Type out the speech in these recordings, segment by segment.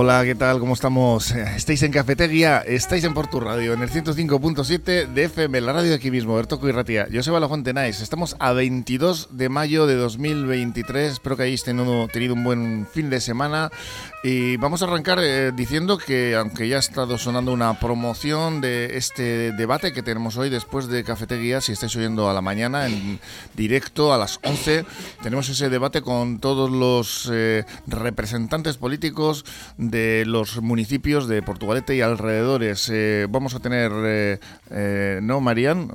Hola, ¿qué tal? ¿Cómo estamos? Estáis en Cafetería, estáis en Portu Radio, en el 105.7 de FM, la radio de aquí mismo, Bertoco y Ratia. Yo soy Balafonte Nice, estamos a 22 de mayo de 2023, espero que hayáis tenido, tenido un buen fin de semana y vamos a arrancar eh, diciendo que, aunque ya ha estado sonando una promoción de este debate que tenemos hoy después de Cafetería, si estáis oyendo a la mañana en directo a las 11, tenemos ese debate con todos los eh, representantes políticos los municipios de Portugalete y alrededores. Eh, vamos a tener, eh, eh, ¿no, Marían?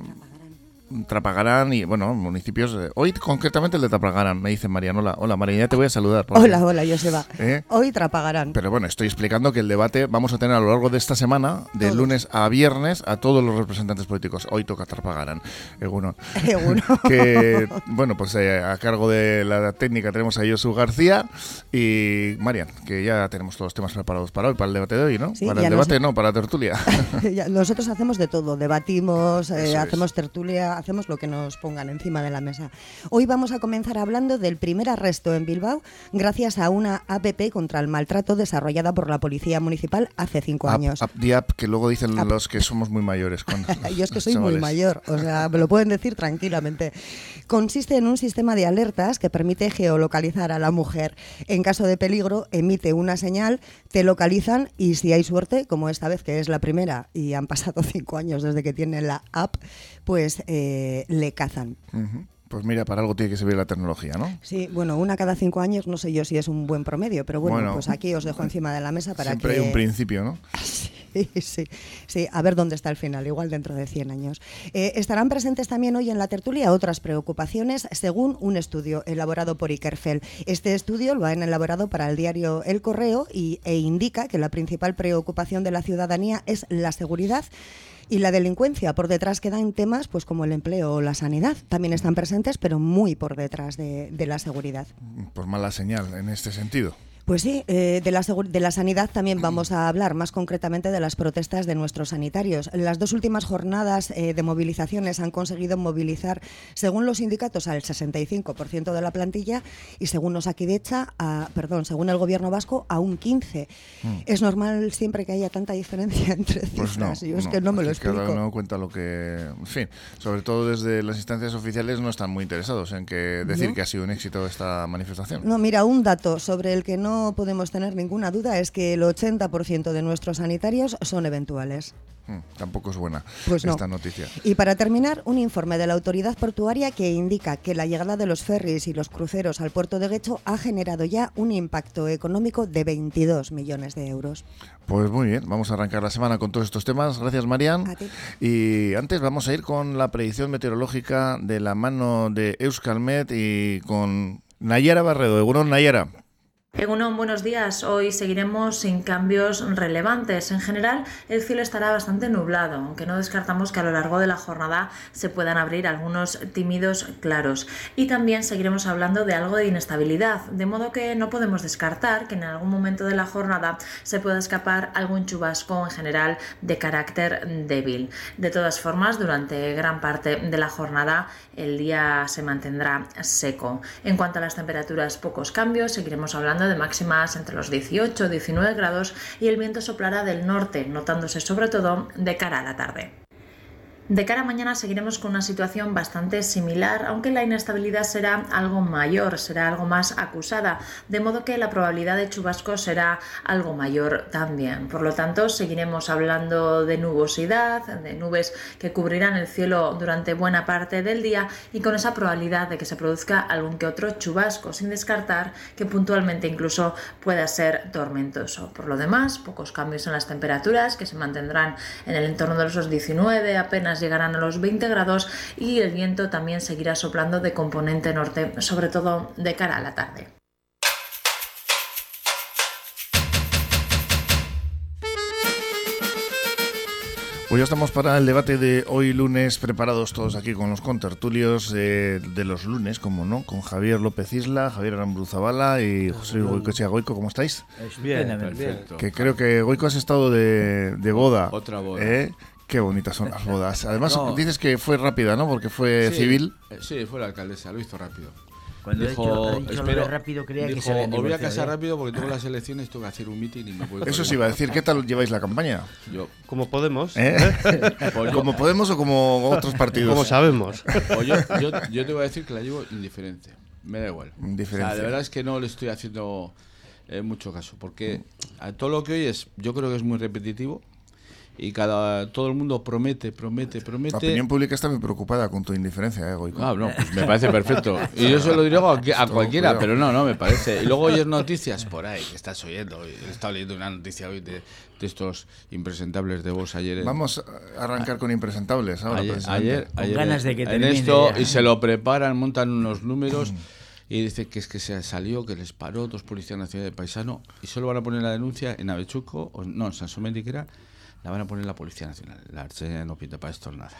Trapagarán y, bueno, municipios. eh, hoy concretamente el de Trapagarán, me dice Marian. Hola, hola María, ya te voy a saludar. porque- Hola, hola, Joseba. ¿Eh? Hoy trapagarán. Pero bueno, estoy explicando que el debate vamos a tener a lo largo de esta semana, de Todos. lunes a viernes, a todos los representantes políticos. Hoy toca Trapagarán, Egunon. Uno. que, bueno, pues eh, a cargo de la técnica tenemos a Josu García y Marian, que ya tenemos todos los temas preparados para hoy, para el debate de hoy, ¿no? Sí, para el nos- debate, no, para la tertulia. Nosotros hacemos de todo, debatimos, hacemos tertulia, hacemos lo que nos pongan encima de la mesa. Hoy vamos a comenzar hablando del primer arresto en Bilbao gracias a una APP contra el maltrato desarrollada por la Policía Municipal hace cinco años. up the up, que luego dicen los que somos muy mayores. cuando- Yo es que soy chavales. muy mayor, o sea, me lo pueden decir tranquilamente. Consiste en un sistema de alertas que permite geolocalizar a la mujer. En caso de peligro, emite una señal, te localizan y si hay suerte, como esta vez que es la primera y han pasado cinco años desde que tiene la app, pues eh, le cazan. Pues mira, para algo tiene que servir la tecnología, ¿no? Sí, bueno, una cada cinco años, no sé yo si es un buen promedio, pero bueno, Bueno, pues aquí os dejo encima de la mesa para Siempre que... hay un principio, ¿no? Sí, sí, sí, a ver dónde está el final, igual dentro de 100 años. Eh, estarán presentes también hoy en la tertulia otras preocupaciones según un estudio elaborado por Ikerfel. Este estudio lo han elaborado para el diario El Correo y, e indica que la principal preocupación de la ciudadanía es la seguridad y la delincuencia. Por detrás quedan temas pues como el empleo o la sanidad. También están presentes, pero muy por detrás de, de la seguridad. Pues mala señal en este sentido. Pues sí, eh, de, la de la sanidad también vamos a hablar, más concretamente de las protestas de nuestros sanitarios. Las dos últimas jornadas eh, de movilizaciones han conseguido movilizar, según los sindicatos, al 65% de la plantilla y según Osakidecha, a, perdón, según el gobierno vasco, a un 15%. ¿Es normal siempre que haya tanta diferencia entre Mm. Pues no. cifras? Yo es que no me lo aquí Cada explico. uno cuenta lo que. En fin, sobre todo desde las instancias oficiales no están muy interesados en que decir ¿No? que ha sido un éxito esta manifestación. No, mira, un dato sobre el que no podemos tener ninguna duda es que el 80% de nuestros sanitarios son eventuales. Mm, tampoco es buena Pues no. esta noticia. Y para terminar, un informe de la autoridad portuaria que indica que la llegada de los ferries y los cruceros al puerto de Guecho ha generado ya un impacto económico de 22 millones de euros. Pues muy bien, vamos a arrancar la semana con todos estos temas. Gracias, Marian. A ti. Y antes vamos a ir con la predicción meteorológica de la mano de Euskalmet y con Nayara Barredo. Egunon, Nayara. Egunon, buenos días. Hoy seguiremos sin cambios relevantes. En general, el cielo estará bastante nublado, aunque no descartamos que a lo largo de la jornada se puedan abrir algunos tímidos claros. Y también seguiremos hablando de algo de inestabilidad, de modo que no podemos descartar que en algún momento de la jornada se pueda escapar algún chubasco en general de carácter débil. De todas formas, durante gran parte de la jornada el día se mantendrá seco. En cuanto a las temperaturas, pocos cambios. Seguiremos hablando de máximas entre los 18 y 19 grados y el viento soplará del norte, notándose sobre todo de cara a la tarde. De cara a mañana seguiremos con una situación bastante similar, aunque la inestabilidad será algo mayor, será algo más acusada, de modo que la probabilidad de chubascos será algo mayor también. Por lo tanto, seguiremos hablando de nubosidad, de nubes que cubrirán el cielo durante buena parte del día y con esa probabilidad de que se produzca algún que otro chubasco, sin descartar que puntualmente incluso pueda ser tormentoso. Por lo demás, pocos cambios en las temperaturas que se mantendrán en el entorno de los 19, apenas llegarán a los 20 grados y el viento también seguirá soplando de componente norte, sobre todo de cara a la tarde. Pues ya estamos para el debate de hoy lunes, preparados todos aquí con los contertulios eh, de los lunes, como no, con Javier López Isla, Javier Arambruzabala y José Goicoechea Goico, ¿cómo estáis? Bien, perfecto. Que creo que Goico has estado de, de boda. Otra boda. ¿eh? Qué bonitas son las bodas. Además, No. dices que fue rápida, ¿no? Porque fue Sí, civil. eh, Sí, fue la alcaldesa, lo hizo rápido. Cuando dijo, ha dicho, ha dicho espero, rápido, creía dijo, que se voy a casar ya". rápido porque tengo las elecciones, tengo que hacer un mitin y me voy Eso sí iba a decir, ¿qué tal lleváis la campaña? Yo, Como podemos. ¿Eh? Pues ¿Como Podemos o como otros partidos? Como sabemos. pues yo, yo, yo te voy a decir que la llevo indiferente. Me da igual. Indiferencia. O sea, de verdad es que no le estoy haciendo eh, mucho caso. Porque a todo lo que oyes, yo creo que es muy repetitivo. Y cada todo el mundo promete, promete, promete. La opinión pública está muy preocupada con tu indiferencia, ¿eh, Goico? Ah, no, pues me parece perfecto. Y yo se lo digo a, cualquiera, cuidado. pero no, no me parece. Y luego oyes noticias por ahí que estás oyendo. He estado leyendo una noticia hoy de, de estos impresentables de vos ayer. en- Vamos a arrancar con impresentables ahora, ayer, Con ayer ganas de que en esto ya. y se lo preparan, montan unos números y dice que es que se salió, que les paró dos policías nacionales de paisano y solo van a poner la denuncia en Avechuco, o no, en Sansomendi que era, la van a poner la Policía Nacional. La Arche no pinta para esto nada.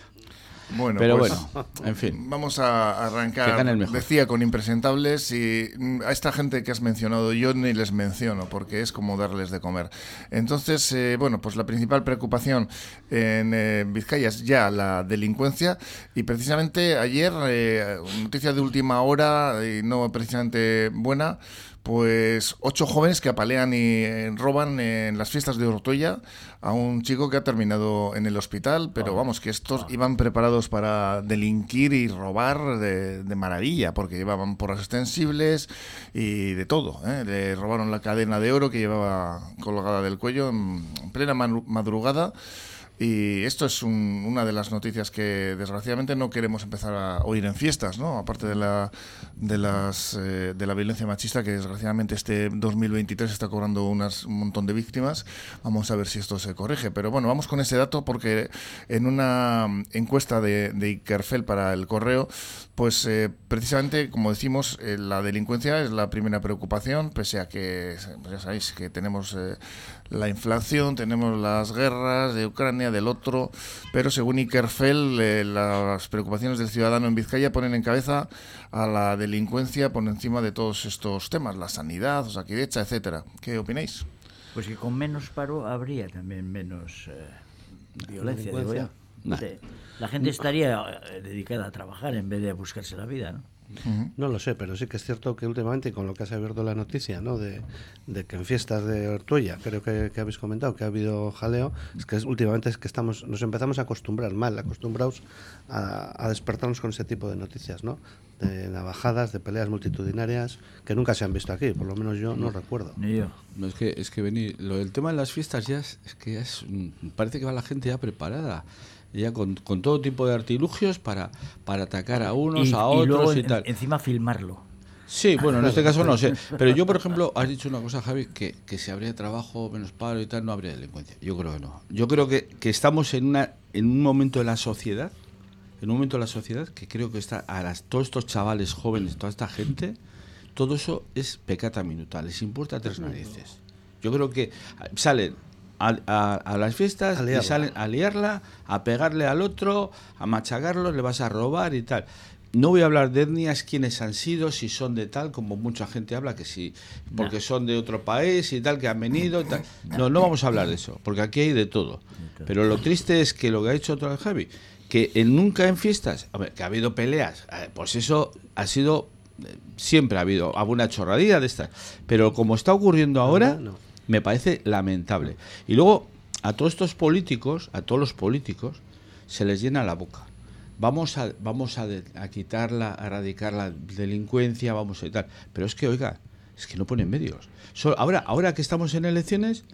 Bueno, Pero pues, bueno, en fin. Vamos a arrancar, gane el mejor. decía, con impresentables y a esta gente que has mencionado yo ni les menciono porque es como darles de comer. Entonces, eh, bueno, pues la principal preocupación en eh, Vizcaya es ya la delincuencia y precisamente ayer, eh, noticia de última hora y no precisamente buena, pues ocho jóvenes que apalean y eh, roban en las fiestas de Ortoya a un chico que ha terminado en el hospital, pero vamos, que estos iban preparados para delinquir y robar de, de maravilla, porque llevaban porras extensibles y de todo. ¿eh? Le robaron la cadena de oro que llevaba colgada del cuello en plena madrugada. Y esto es un- una de las noticias que desgraciadamente no queremos empezar a oír en fiestas, ¿no? Aparte de la de las eh, de la violencia machista que desgraciadamente este 2023 está cobrando unas, un montón de víctimas. Vamos a ver si esto se corrige. Pero bueno, vamos con ese dato porque en una encuesta de, de Ikerfel para el correo, pues eh, precisamente, como decimos, eh, la delincuencia es la primera preocupación, pese a que, pues ya sabéis, que tenemos eh, la inflación, tenemos las guerras de Ucrania, del otro, pero según Ikerfel, eh, las preocupaciones del ciudadano en Vizcaya ponen en cabeza a la delincuencia por encima de todos estos temas, la sanidad, Osakidecha, etcétera. ¿Qué opináis? Pues que con menos paro habría también menos eh, violencia, digo yo. Nah. La gente estaría eh, dedicada a trabajar en vez de a buscarse la vida, ¿no? No lo sé, pero sí que es cierto que últimamente con lo que has abierto la noticia, ¿no? De, de que en fiestas de Ortuella, creo que, que habéis comentado que ha habido jaleo, es que es- últimamente es que estamos, nos empezamos a acostumbrar mal, acostumbrados a, a despertarnos con ese tipo de noticias, ¿no? De navajadas, de peleas multitudinarias, que nunca se han visto aquí, por lo menos yo no recuerdo. Ni yo. No, es que, es que venir, lo del tema de las fiestas ya es, es que ya es, mm, parece que va la gente ya preparada, ya con, con todo tipo de artilugios para, para atacar a unos, y, a y otros luego y en- tal. encima filmarlo. Sí, bueno, en este caso no sé. Pero yo, por ejemplo, has dicho una cosa, Javi, que, que si habría trabajo, menos paro y tal, no habría delincuencia. Yo creo que no. Yo creo que, que estamos en, una, en un momento de la sociedad, en un momento de la sociedad que creo que está a las, todos estos chavales jóvenes, toda esta gente, todo eso es pecata minuta, les importa tres narices. Yo creo que salen a, a- a las fiestas A y liarla. salen a liarla, a pegarle al otro, a machacarlo, le vas a robar y tal. No voy a hablar de etnias, quiénes han sido, si son de tal, como mucha gente habla, que sí, porque son de otro país y tal, que han venido y tal. No, no vamos a hablar de eso, porque aquí hay de todo. Pero lo triste es que lo que ha hecho otra vez Javi, que en nunca en fiestas, a ver, que ha habido peleas, pues eso ha sido, eh, siempre ha habido alguna chorradilla de estas. Pero como está ocurriendo ahora, no. Me parece lamentable. Y luego, a todos estos políticos, a todos los políticos, se les llena la boca. Vamos a, vamos a, de- a quitarla, a erradicar la delincuencia, vamos a tal. Pero es que, oiga, es que no ponen medios. Ahora, ahora que estamos en elecciones,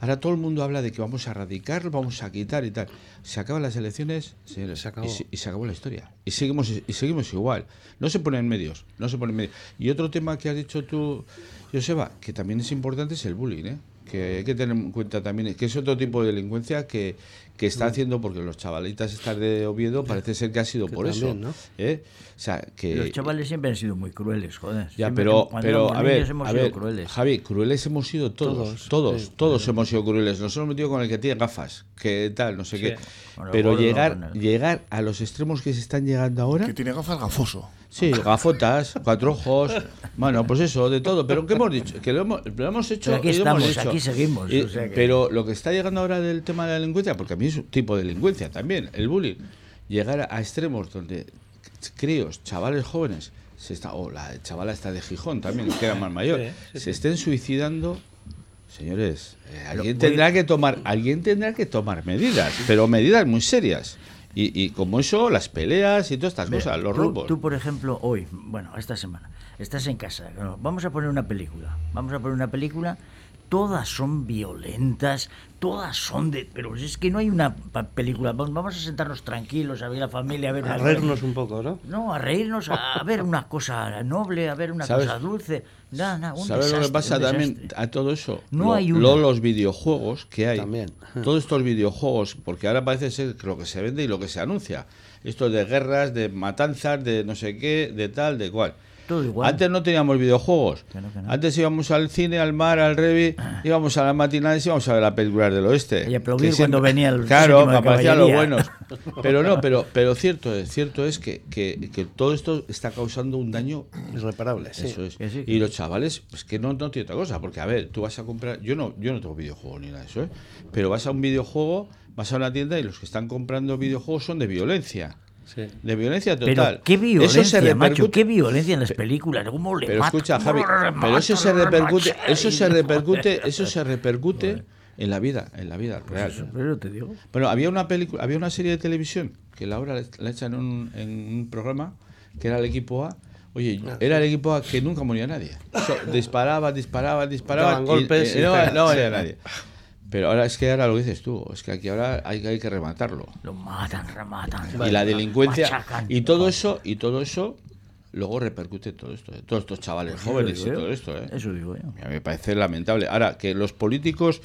ahora todo el mundo habla de que vamos a erradicar, vamos a quitar y tal. Se acaban las elecciones señores, Se acabó. Y, se, y se acabó la historia. Y seguimos, y seguimos igual. No se ponen medios, no se ponen medios. Y otro tema que has dicho tú, Joseba, que también es importante es el bullying, ¿eh? Que hay que tener en cuenta también, que es otro tipo de delincuencia que, que está haciendo, porque los chavalitas estar de Oviedo parece ser que ha sido Que por eso. ¿eh? O sea, que... Los chavales siempre han sido muy crueles, joder. Ya, Siempre pero, pero a ver, hemos a sido ver, crueles. Javi, crueles hemos sido todos, Todos, todos, sí. todos hemos sido crueles. Nos hemos metido con el que tiene gafas, que tal, no sé qué. Bueno, Pero llegar, llegar a los extremos que se están llegando ahora, Que tiene gafas gafoso. Sí, gafotas, cuatro ojos, bueno, pues eso, de todo. Pero ¿qué hemos dicho? Que lo hemos, lo hemos hecho. Pero aquí hemos estamos, hecho. aquí seguimos, Y- o sea que- Pero lo que está llegando ahora del tema de la delincuencia, porque a mí es un tipo de delincuencia también, el bullying, llegar a, a extremos donde críos, chavales jóvenes, se está, o la chavala está de Gijón también, que era más mayor, se estén suicidando. Señores, eh, alguien tendrá que tomar, alguien tendrá que tomar medidas, pero medidas muy serias. Y, y como eso, las peleas y todas estas Mira, cosas, los tú, robos. Tú, por ejemplo, hoy, bueno, esta semana, estás en casa. Vamos a poner una película. Vamos a poner una película. Todas son violentas, todas son de. Pero es que no hay una película. Vamos a sentarnos tranquilos, a ver la familia, a ver A reírnos un poco, ¿no? No, a reírnos, a, a ver una cosa noble, a ver una ¿Sabes? cosa dulce. Nada, nada, un ¿Sabes lo que pasa también a todo eso? No Lo- hay una. lo- los videojuegos que hay. También. Todos estos videojuegos, porque ahora parece ser que lo que se vende y lo que se anuncia. Esto de guerras, de matanzas, de no sé qué, de tal, de cual. Todo igual. Antes no teníamos videojuegos. No. Antes íbamos al cine, al mar, al revi, íbamos a las matinales y íbamos a ver las películas del oeste. Y aplaudir Que cuando venía el Claro, que aparecían los buenos. Pero no, pero, pero cierto es, cierto es que, que, que todo esto está causando un daño Irreparable, sí. eso es. Sí, y los chavales, pues que no, no tiene otra cosa, porque a ver, tú vas a comprar, yo no, yo no tengo videojuegos ni nada de eso, ¿eh? pero vas a un videojuego, vas a una tienda y los que están comprando videojuegos son de violencia. Sí. De violencia total. Pero qué violencia, eso se macho, repercute. qué violencia en las películas. ¿Cómo le Pero matan? escucha, Javi, ¿Cómo le pero eso se repercute, Macho. eso se repercute, eso se repercute en la vida, en la vida real. Pero te digo. Bueno, había una película, había una serie de televisión que la hora la echan en un, en un programa que era el equipo A. Oye, era el equipo A que nunca moría nadie. So- disparaba, disparaba, disparaba. Daban golpes y, y no, no moría nadie. Pero ahora es que ahora lo dices tú, es que aquí ahora hay, hay que rematarlo. Lo matan, rematan. y la delincuencia machacan. y todo eso y todo eso luego repercute en todo esto, ¿eh? todos estos chavales jóvenes y todo esto, ¿eh? Eso digo yo. A mí me parece lamentable. Ahora, que los políticos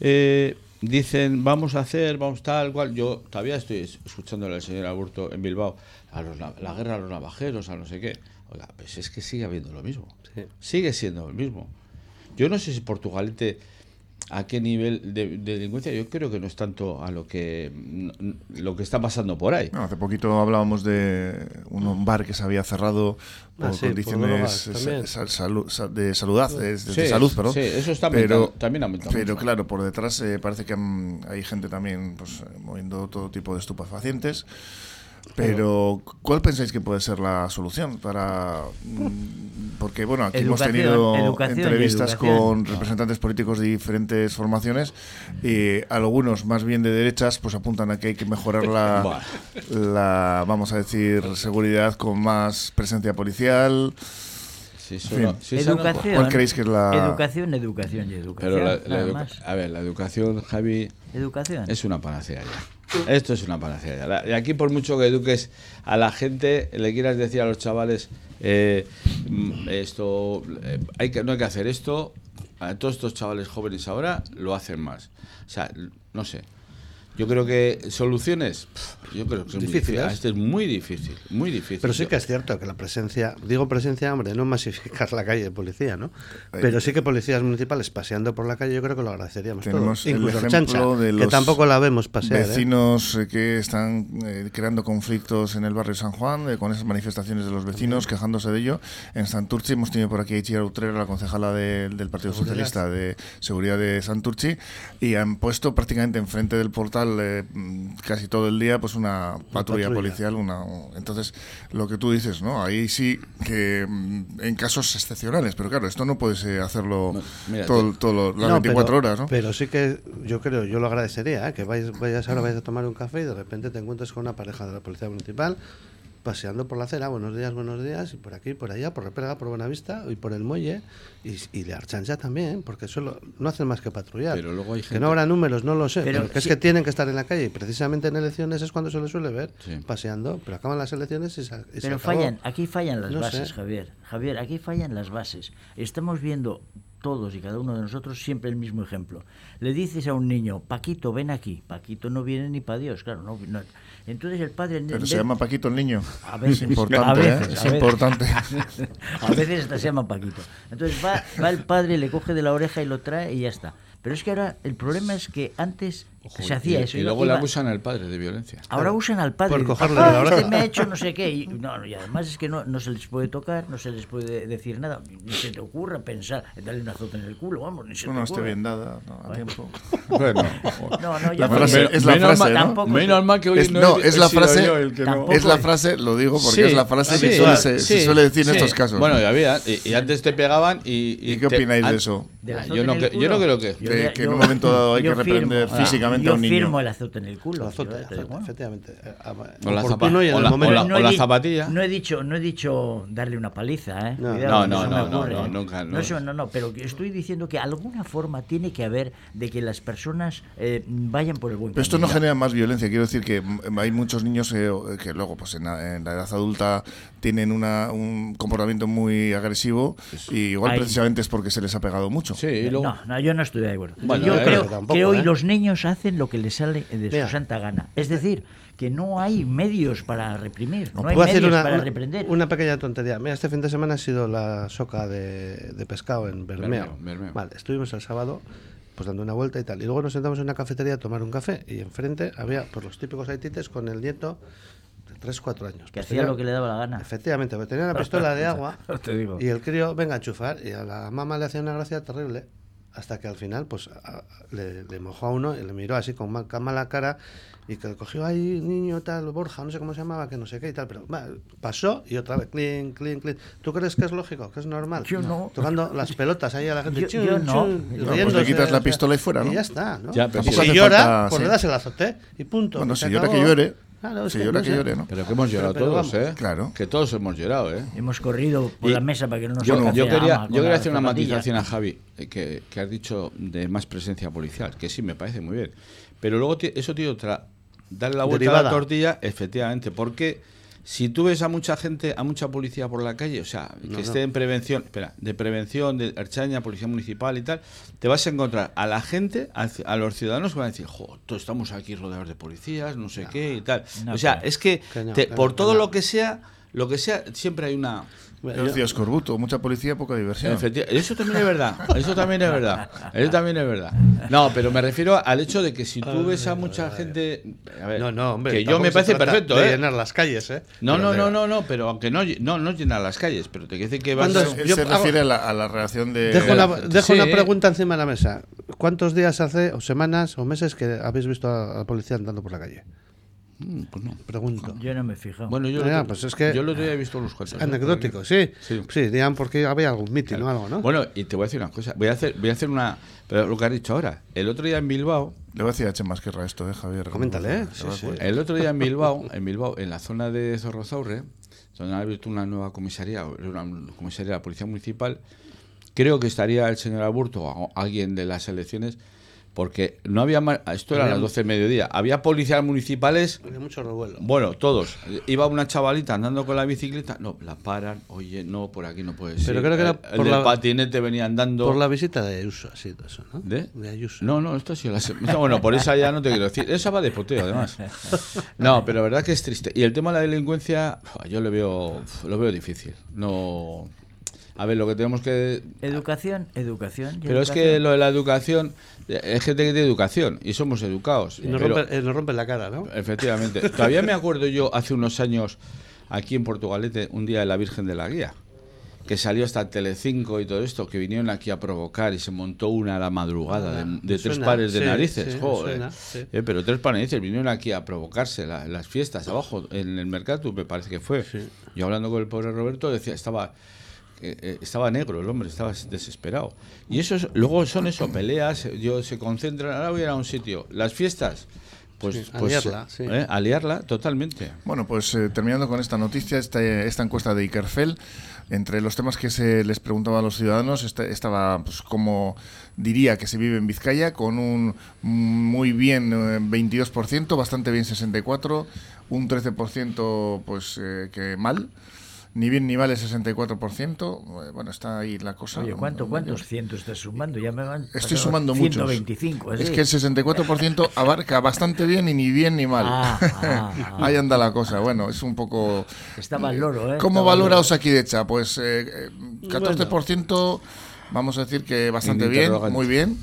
eh, dicen vamos a hacer, vamos tal, cual. Yo todavía estoy es- escuchándole al señor Aburto en Bilbao, a los la guerra a los navajeros, a no sé qué. Oiga, pues es que sigue habiendo lo mismo. Sí. Sigue siendo lo mismo. Yo no sé si Portugalete a qué nivel de, de delincuencia, yo creo que no es tanto a lo que n- lo que está pasando por ahí. No, hace poquito hablábamos de un bar que se había cerrado por Ah, sí, condiciones de salud, de, de Sí, salud, perdón. sí, eso está pero, aumentando, también ha aumentado Pero mucho. claro, por detrás eh, parece que han- hay gente también pues, eh, moviendo todo tipo de estupefacientes. Pero, ¿cuál pensáis que puede ser la solución para...? mm, Porque, bueno, aquí hemos tenido educación entrevistas con representantes políticos de diferentes formaciones y algunos, más bien de derechas, pues apuntan a que hay que mejorar la, la vamos a decir, seguridad con más presencia policial. Eso En no- no- Educación. ¿Cuál creéis que es la- Educación, educación y educación. Pero la, la educa- a ver, la educación, Javi, Educación. es una panacea ya. Esto es una panacea ya. La- Y aquí, por mucho que eduques a la gente, le quieras decir a los chavales, eh, mm, esto, eh, hay que, no hay que hacer esto, a todos estos chavales jóvenes ahora lo hacen más. O sea, no sé. Yo creo que soluciones, yo creo que son Difíciles. difíciles. Este es muy difícil, muy difícil. Pero sí que es cierto que la presencia, digo presencia, hombre, no masificar la calle de policía, ¿no? Pero sí que policías municipales paseando por la calle, yo creo que lo agradeceríamos Tenemos todos. el Incluso ejemplo Chancha, de que los tampoco la vemos pasear. ¿eh? Vecinos eh, que están eh, creando conflictos en el barrio San Juan, eh, con esas manifestaciones de los vecinos quejándose de ello. En Santurchi hemos tenido por aquí a Itziar Utrera, la concejala de- del Partido Socialista de Seguridad de Santurchi, y han puesto prácticamente enfrente del portal eh, mm, casi todo el día pues una patrulla, patrulla. policial. Una, entonces, lo que tú dices, ¿no? Ahí sí que mm, en casos excepcionales, pero claro, esto no puedes hacerlo No, mira, todo, te- todo lo- las No, 24 pero, horas, ¿no? Pero sí que yo creo, yo lo agradecería, ¿eh? que vayas, vayas ahora, vayas a tomar un café y de repente te encuentres con una pareja de la policía municipal paseando por la acera, buenos días, buenos días, y por aquí, por allá, por Repérega, por Buenavista y por el muelle, y, y de Archancha también, porque solo no hacen más que patrullar. Pero luego hay Que gente- no habrá números, no lo sé, Pero pero, que es que tienen que estar en la calle, y precisamente en elecciones es cuando se les suele ver Sí. paseando, pero acaban las elecciones y se, y se Pero acabó. fallan, aquí fallan las No bases, sé. Javier. Javier, aquí fallan las bases. Estamos viendo todos y cada uno de nosotros siempre el mismo ejemplo. Le dices a un niño, Paquito, ven aquí. Paquito no viene ni para Dios, claro. No, no. Entonces el padre... Pero se llama Paquito el niño. A veces, es importante, a veces, ¿eh? a Es veces. importante. A veces hasta se llama Paquito. Entonces va, va el padre, le coge de la oreja y lo trae y ya está. Pero es que ahora el problema es que antes se hacía y, eso. y luego le iba- acusan al padre de violencia. Ahora usan al padre. Por cogerle "Papá, de la oreja". este me ha hecho no sé qué. Y, no, no, y además es que no, no se les puede tocar, no se les puede decir nada. Ni se te ocurra pensar en darle un azote en el culo, vamos, ni se No, te no esté ocurra. bien dada no, a tiempo. Bueno, No, no, La ya frase es la menos frase, mal- ¿no? Tampoco menos mal que hoy Es- no, he- es la frase- yo el que no- Es la frase, lo digo porque Sí, es la frase sí, que suele, sí, se, suele decir en estos casos. Bueno, ya había. Y, y antes te pegaban y. ¿Y qué opináis de eso? ¿Del Ah, yo, no yo no creo que. Que- en un momento dado hay que reprender firmo- yo a un niño. firmo el azote en el culo. El azote, efectivamente. Eh, ah, O la zapa- o la- No zapatilla. No he dicho, no he dicho darle una paliza, ¿eh? No. Cuidado, No, no, no, no, ocurre, no, ¿eh? nunca, no. eso, no, no, pero estoy diciendo que alguna forma tiene que haber de que las personas eh, vayan por el buen Pero esto no camino. genera más violencia. Quiero decir que hay muchos niños eh, que luego, pues en la, en la edad adulta, tienen una, un comportamiento muy agresivo y igual Hay- precisamente es porque se les ha pegado mucho. Sí, y luego. No, no, yo no estoy de acuerdo. Bueno, yo eh, creo tampoco, que hoy ¿eh? los niños hacen lo que les sale de Mira. su santa gana. Es decir, que no hay medios para reprimir, no, hay Puedo hacer medios una, para reprender. una pequeña tontería. Mira, este fin de semana ha sido la soca de, de pescado en Bermeo. Bermeo, Bermeo. Vale, estuvimos el sábado pues dando una vuelta y tal. Y luego nos sentamos en una cafetería a tomar un café y enfrente había pues los típicos haitites con el nieto de 3, 4 años. que Pues hacía tenía- lo que le daba la gana. Efectivamente, porque tenía una pistola de agua Te digo. y el crío, venga a enchufar, y a la mamá le hacía una gracia terrible, hasta que al final, pues, a- le, le mojó a uno y le miró así con mal- mala cara, y que le cogió ahí, niño tal, Borja, no sé cómo se llamaba, que no sé qué y tal, pero va, pasó y otra vez, clean, clean, clean. ¿Tú crees que es lógico, que es normal? Yo no. Tocando las pelotas ahí a la gente. Yo- chun, yo no. chun, y No, pues le quitas la o sea, pistola y fuera, ¿no? Y ya está, ¿no? Ya, pero si llora, falta- pues sí. le das el azote y punto. Bueno, si llora, que llore. Claro, que llora, no que sé. llore, ¿no? Pero que hemos llorado Pero todos, vamos. ¿eh? Claro. Que todos hemos llorado, ¿eh? Hemos corrido por Y la mesa para que no nos Yo, yo quería, ama, yo quería hacer una matización a Javi, eh, que, que has dicho de más presencia policial, que sí, me parece muy bien. Pero luego eso tiene otra. Darle la vuelta a la tortilla, efectivamente, porque si tú ves a mucha gente, a mucha policía por la calle, o sea, que No, esté no. en prevención, espera, de prevención, de Archaña, policía municipal y tal, te vas a encontrar a la gente, a, a los ciudadanos que van a decir, jo, todos estamos aquí rodeados de policías, no sé qué y tal. O sea, es que, Que te- por todo lo que sea, lo que sea, siempre hay una... Decía Escorbuto, mucha policía, poca diversión. Eso también es verdad, eso también es verdad, eso también es verdad. No, pero me refiero al hecho de que si tú ves a mucha gente, a ver, No, no, hombre. que yo me parece perfecto, de ¿eh? llenar las calles, ¿eh? No, Pero no, no, no, no, pero aunque no, no, no llena las calles, pero te quiere decir que vas ¿Cuándo a... es- Él Yo se refiere a la, a la reacción de... Dejo, de la dejo Sí. una pregunta encima de la mesa. ¿Cuántos días hace, o semanas, o meses que habéis visto a la policía andando por la calle? Mm, pues no. Pregunto. Yo no me he fijado. Bueno, yo, Ya, lo- pues es que- yo lo otro día he visto los cuantos. ¿eh? Anecdótico, sí. Sí. Sí, digan porque había algún mitin o algo, ¿no? Bueno, y te voy a decir una cosa, voy a hacer, voy a hacer una, pero lo que has dicho ahora, el otro día en Bilbao, Le voy a decir a Chema Esquerra esto, ¿eh, Javier? Coméntale, ¿eh? Le va a Sí, sí. El otro día en Bilbao, en Bilbao, en la zona de Zorrozaurre, donde ha abierto una nueva comisaría, una comisaría de la Policía Municipal, creo que estaría el señor Aburto o alguien de las elecciones, porque no había esto era a las 12 del mediodía, había policías municipales, Había mucho revuelo. bueno, todos. Iba una chavalita andando con la bicicleta, no, la paran, oye, no, por aquí no puede ser. Pero creo que era el, el por la- patinete venía andando... Por la visita de Ayuso, ha sido eso, ¿no? ¿De? De Ayuso. No, no, esto ha sido la se- no, bueno, por esa ya no te quiero decir. Esa va de poteo, además. No, pero la verdad que es triste. Y el tema de la delincuencia, yo lo veo, lo veo difícil. No. A ver, lo que tenemos que. Educación, educación. Pero es que lo de la educación, hay gente que tiene educación y somos educados. Y nos, pero- rompe, eh, nos rompe la cara, ¿no? Efectivamente. Todavía me acuerdo yo hace unos años aquí en Portugalete, un día de la Virgen de la Guía, que salió hasta Telecinco y todo esto, que vinieron aquí a provocar y se montó una a la madrugada de, tres suena, pares de sí, narices. sí, joder. suena, sí. Eh, pero tres pares de narices vinieron aquí a provocarse la- las fiestas abajo en el mercado, me parece que fue. Yo hablando con el pobre Roberto decía, estaba eh, eh, estaba negro el hombre, estaba desesperado. Y eso es- luego son eso, peleas, yo se concentran, ahora voy a ir a un sitio. Las fiestas, pues, Sí, pues aliarla, sí. eh, aliarla totalmente. Bueno, pues eh, terminando con esta noticia, esta, esta encuesta de Ikerfel, entre los temas que se les preguntaba a los ciudadanos esta- estaba, pues, como diría que se vive en Vizcaya, con un muy bien eh, 22%, bastante bien 64%, un 13% pues eh, que mal, ni bien ni mal el 64%, eh, bueno, está ahí la cosa. Oye, ¿cuánto. ¿cuántos cientos estás sumando? Ya me van Estoy sumando muchos. 125, Es así. que el 64% abarca bastante bien y ni bien ni mal. Ah, ah, ah. Ahí anda la cosa. Bueno, es un poco... Estaba el loro, ¿eh? ¿Cómo valora. Osakidecha? Pues eh, eh, 14%, vamos a decir que bastante En bien, muy bien.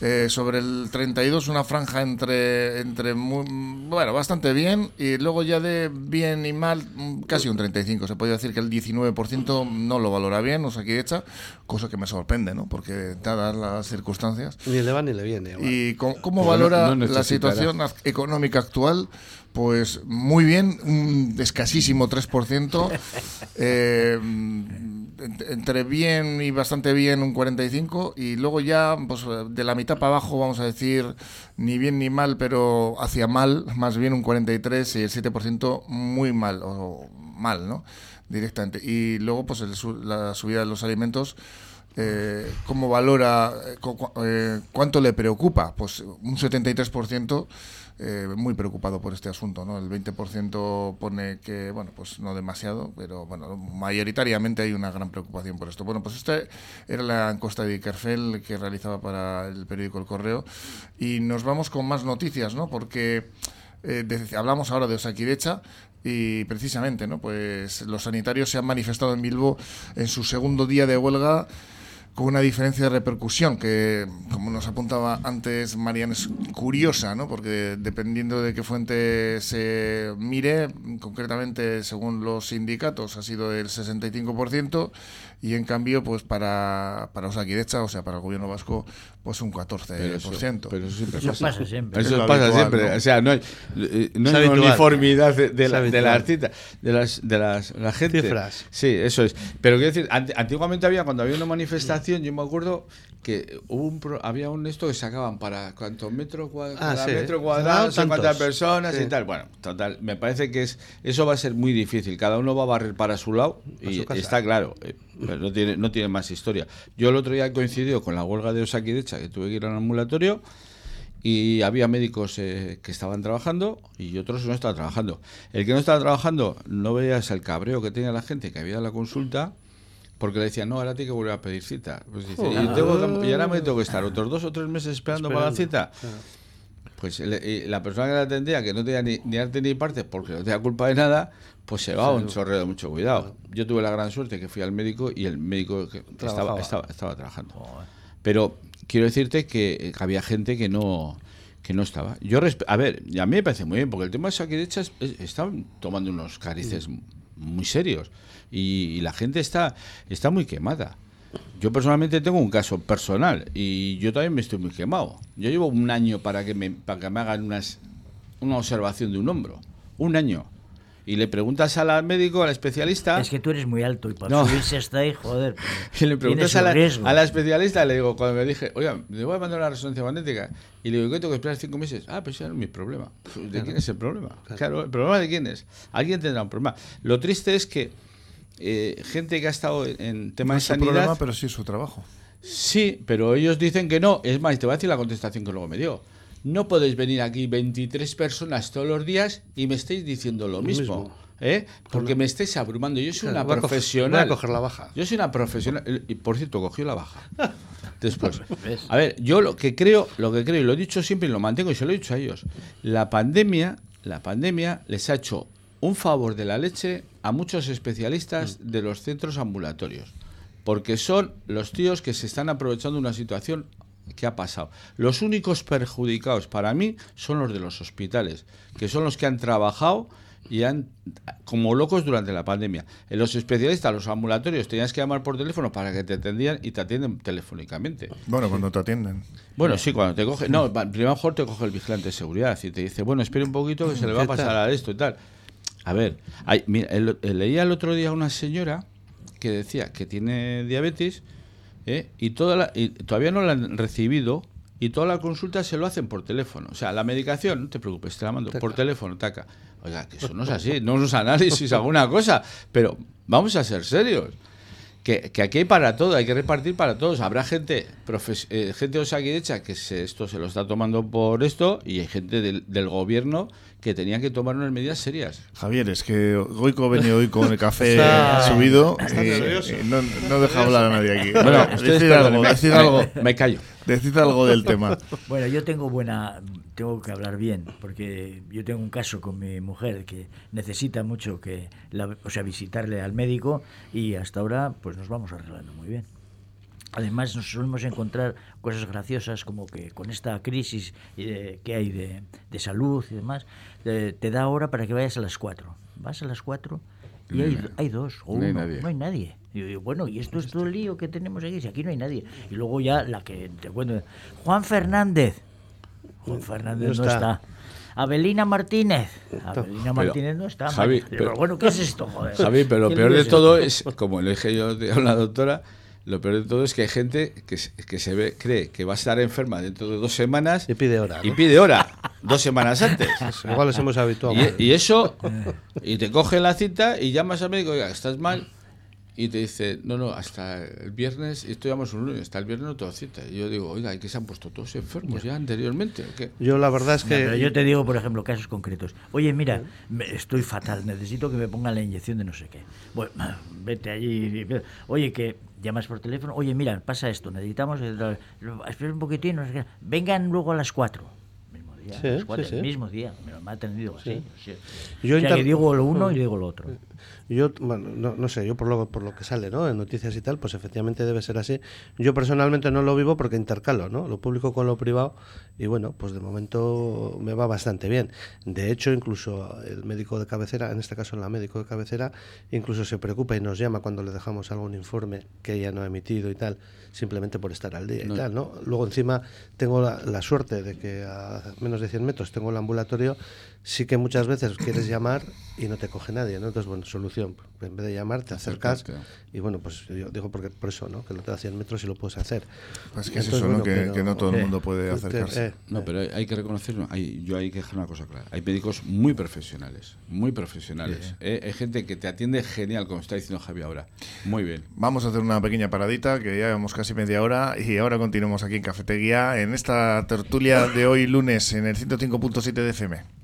Eh, sobre el 32 una franja entre, entre muy, bueno, bastante bien y luego ya de bien y mal casi un 35. Se puede decir que el 19% no lo valora bien, o sea, que hecha, cosa que me sorprende, ¿no? Porque dadas las circunstancias. Ni le va ni le viene. ¿Y cómo, valora la situación económica actual? Pues muy bien, un escasísimo 3%. Eh, entre bien y bastante bien un 45 y luego ya pues de la mitad para abajo vamos a decir ni bien ni mal pero hacia mal más bien un 43 y el 7% muy mal o mal no directamente. Y luego pues la subida de los alimentos eh, cómo valora eh, eh, cuánto le preocupa pues un 73% eh, muy preocupado por este asunto. ¿no? El 20% pone que, bueno, pues no demasiado, pero bueno, mayoritariamente hay una gran preocupación por esto. Bueno, pues esta era la encuesta de Ikerfel que realizaba para el periódico El Correo y nos vamos con más noticias, ¿no? Porque eh, hablamos ahora de Osakidecha, y precisamente, ¿no? Pues los sanitarios se han manifestado en Bilbo en su segundo día de huelga con una diferencia de repercusión que, como nos apuntaba antes Marian, es curiosa, ¿no? porque dependiendo de qué fuente se mire, concretamente según los sindicatos ha sido del 65% y en cambio pues para, para Osakidecha, o sea, para el gobierno vasco, pues un 14%. Pero eso, pero eso siempre eso pasa. pasa siempre. Eso pasa siempre. O sea, no hay, eh, no hay uniformidad de, de, la, de las citas, de las, de las la gente. Cifras. Sí, eso es. Pero quiero decir, antiguamente había, cuando había una manifestación, yo me acuerdo que hubo un pro, había un esto que sacaban para cuántos metros cuadrados, Ah, sí. metro cuadrado, Ah, sé cuántas personas y tal. Bueno, total, me parece que es eso va a ser muy difícil. Cada uno va a barrer para su lado y su está claro. Pero no tiene no tiene más historia. Yo el otro día coincidió con la huelga de Osakidecha que tuve que ir al ambulatorio y había médicos eh, que estaban trabajando y otros que no estaban trabajando. El que no estaba trabajando no veías el cabreo que tenía la gente que había en la consulta porque le decían, no, ahora tiene que volver a pedir cita. Pues dice, y, tengo que- y ahora me tengo que estar otros dos o tres meses esperando, para la cita. Pues y la persona que la atendía, que no tenía ni, ni arte ni parte porque no tenía culpa de nada, pues se va a un chorreo de mucho cuidado. Yo tuve la gran suerte que fui al médico y el médico que estaba, estaba, estaba trabajando. Pero quiero decirte que eh, había gente que no que no estaba. Yo a ver, a mí me parece muy bien porque el tema de Saquidecha es, es- están tomando unos carices muy serios y, y la gente está está muy quemada. Yo personalmente tengo un caso personal y yo también me estoy muy quemado. Yo llevo un año para que me para que me hagan unas una observación de un hombro, un año. Y le preguntas al médico, al especialista, Es que tú eres muy alto y para No. subirse hasta ahí, joder. y le preguntas a la, a la especialista, le digo, cuando me dije, oiga, le voy a mandar una resonancia magnética. Y le digo, ¿qué tengo que esperar cinco meses? Ah, pues ese no es mi problema. Pues, ¿De quién es el problema? Claro. ¿el problema de quién es? Alguien tendrá un problema. Lo triste es que eh, gente que ha estado en, en No temas es de sanidad. problema, pero sí es su trabajo. Sí, pero ellos dicen que no. Es más, te voy a decir la contestación que luego me dio. No podéis venir aquí 23 personas todos los días y me estáis diciendo lo mismo. mismo. ¿eh? Porque me estáis abrumando. Yo soy una Voy a coger- profesional. voy a coger la baja. Yo soy una profesional. Y por cierto, cogió la baja. Después. A ver, yo lo que creo, lo que creo, y lo he dicho siempre y lo mantengo y se lo he dicho a ellos. La pandemia, la pandemia les ha hecho un favor de la leche a muchos especialistas de los centros ambulatorios. Porque son los tíos que se están aprovechando de una situación que ha pasado. Los únicos perjudicados para mí son los de los hospitales, que son los que han trabajado y han como locos durante la pandemia. En los especialistas, los ambulatorios, tenías que llamar por teléfono para que te atendían y te atienden telefónicamente. Bueno, cuando te atienden. Bueno, sí, cuando te coge, no, primero mejor te coge el vigilante de seguridad y te dice, bueno, espere un poquito que se le va a ¿Qué pasar a esto y tal. A ver, hay- mira, el- el- leía el otro día una señora que decía que tiene diabetes ¿eh? y, toda la- y todavía no la han recibido y toda la consulta se lo hacen por teléfono. O sea, la medicación, no te preocupes, te la mando por teléfono, taca. Oiga, que eso no es así, no es análisis, alguna cosa, pero vamos a ser serios. Que, que aquí hay para todo, hay que repartir para todos. Habrá gente, profes- eh, gente de Osakidecha que se, esto se lo está tomando por esto y hay gente del, del gobierno que tenía que tomar unas medidas serias. Javier, es que Goico viene hoy con el café Está- subido está y, nervioso. y no, no deja hablar a nadie aquí. Bueno, decid algo, me- decid me- algo, Me callo. decid algo del tema. Bueno, yo tengo buena, tengo que hablar bien, porque yo tengo un caso con mi mujer que necesita mucho que, la- o sea, visitarle al médico y hasta ahora, pues nos vamos arreglando muy bien. Además nos solemos encontrar cosas graciosas como que con esta crisis eh, que hay de, de, salud y demás, eh, te da hora para que vayas a las 4. Vas a las 4 y hay, hay dos o No hay uno, nadie. no hay nadie. Y yo digo, bueno, y esto es todo el lío que tenemos aquí, si aquí no hay nadie. Y luego ya la que te cuento, Juan Fernández. Juan Fernández No no está. está. Abelina Martínez. Abelina Martínez no está. Javi, Pero, pero- bueno, ¿qué es esto, joder? Javi, pero lo ¿Qué peor de todo es, como le dije yo a la doctora, lo peor de todo es que hay gente que, que se ve, cree que va a estar enferma dentro de dos semanas Y pide hora. y pide hora, dos semanas antes. Igual nos hemos habituado. Y, y eso, y te cogen la cita y llamas al médico, oiga, estás mal. Y te dice, no, no, hasta el viernes, esto llamamos un lunes, hasta el viernes no tengo cita. Y yo digo, oiga, ¿y que se han puesto todos enfermos ya anteriormente? ¿o qué? Yo la verdad es No, que... pero yo te digo, por ejemplo, casos concretos. Oye, mira, me- estoy fatal, necesito que me pongan la inyección de no sé qué. Bueno, vete allí. y- Oye, que llamas por teléfono. Oye, mira, pasa esto, necesitamos. eh, Espera un poquitín, no sé qué. Vengan luego a las 4. Sí, las cuatro, sí, el mismo día. Me lo ha atendido así. Yo o sea, inter- que digo lo uno y digo lo otro. Yo, bueno, no, no sé, yo por lo, por lo que sale, ¿no? En noticias y tal, pues efectivamente debe ser así. Yo personalmente no lo vivo porque intercalo, ¿no? Lo público con lo privado y bueno, pues de momento me va bastante bien. De hecho, incluso el médico de cabecera, en este caso la médico de cabecera, incluso se preocupa y nos llama cuando le dejamos algún informe que ella no ha emitido y tal, simplemente por estar al día y tal, ¿no? Luego encima tengo la, la suerte de que a menos de 100 metros tengo el ambulatorio, sí que muchas veces quieres llamar y no te coge nadie, ¿no? Entonces, bueno, solución, en vez de llamar, te acercas y bueno, pues yo digo porque por eso, ¿no? Que lo te da 100 metros y lo puedes hacer. Pues que es eso, ¿no? que, pero- que no todo el Sí. mundo puede que- acercarse. eh, No, pero hay, hay que reconocerlo. Hay, yo hay que dejar una cosa clara. Hay médicos muy profesionales, muy profesionales. ¿eh? Hay gente que te atiende genial, como está diciendo Javi ahora. Muy bien. Vamos a hacer una pequeña paradita, que ya llevamos casi media hora, y ahora continuamos aquí en Cafetería, en esta tertulia de hoy lunes, en el 105.7 de FM.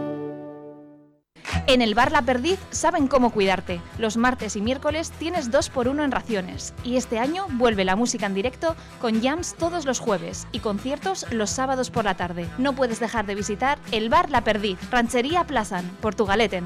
En el bar La Perdiz saben cómo cuidarte. Los martes y miércoles tienes 2 por 1 en raciones. Y este año vuelve la música en directo con jams todos los jueves y conciertos los sábados por la tarde. No puedes dejar de visitar el bar La Perdiz, Ranchería Plazan, Portugaleten.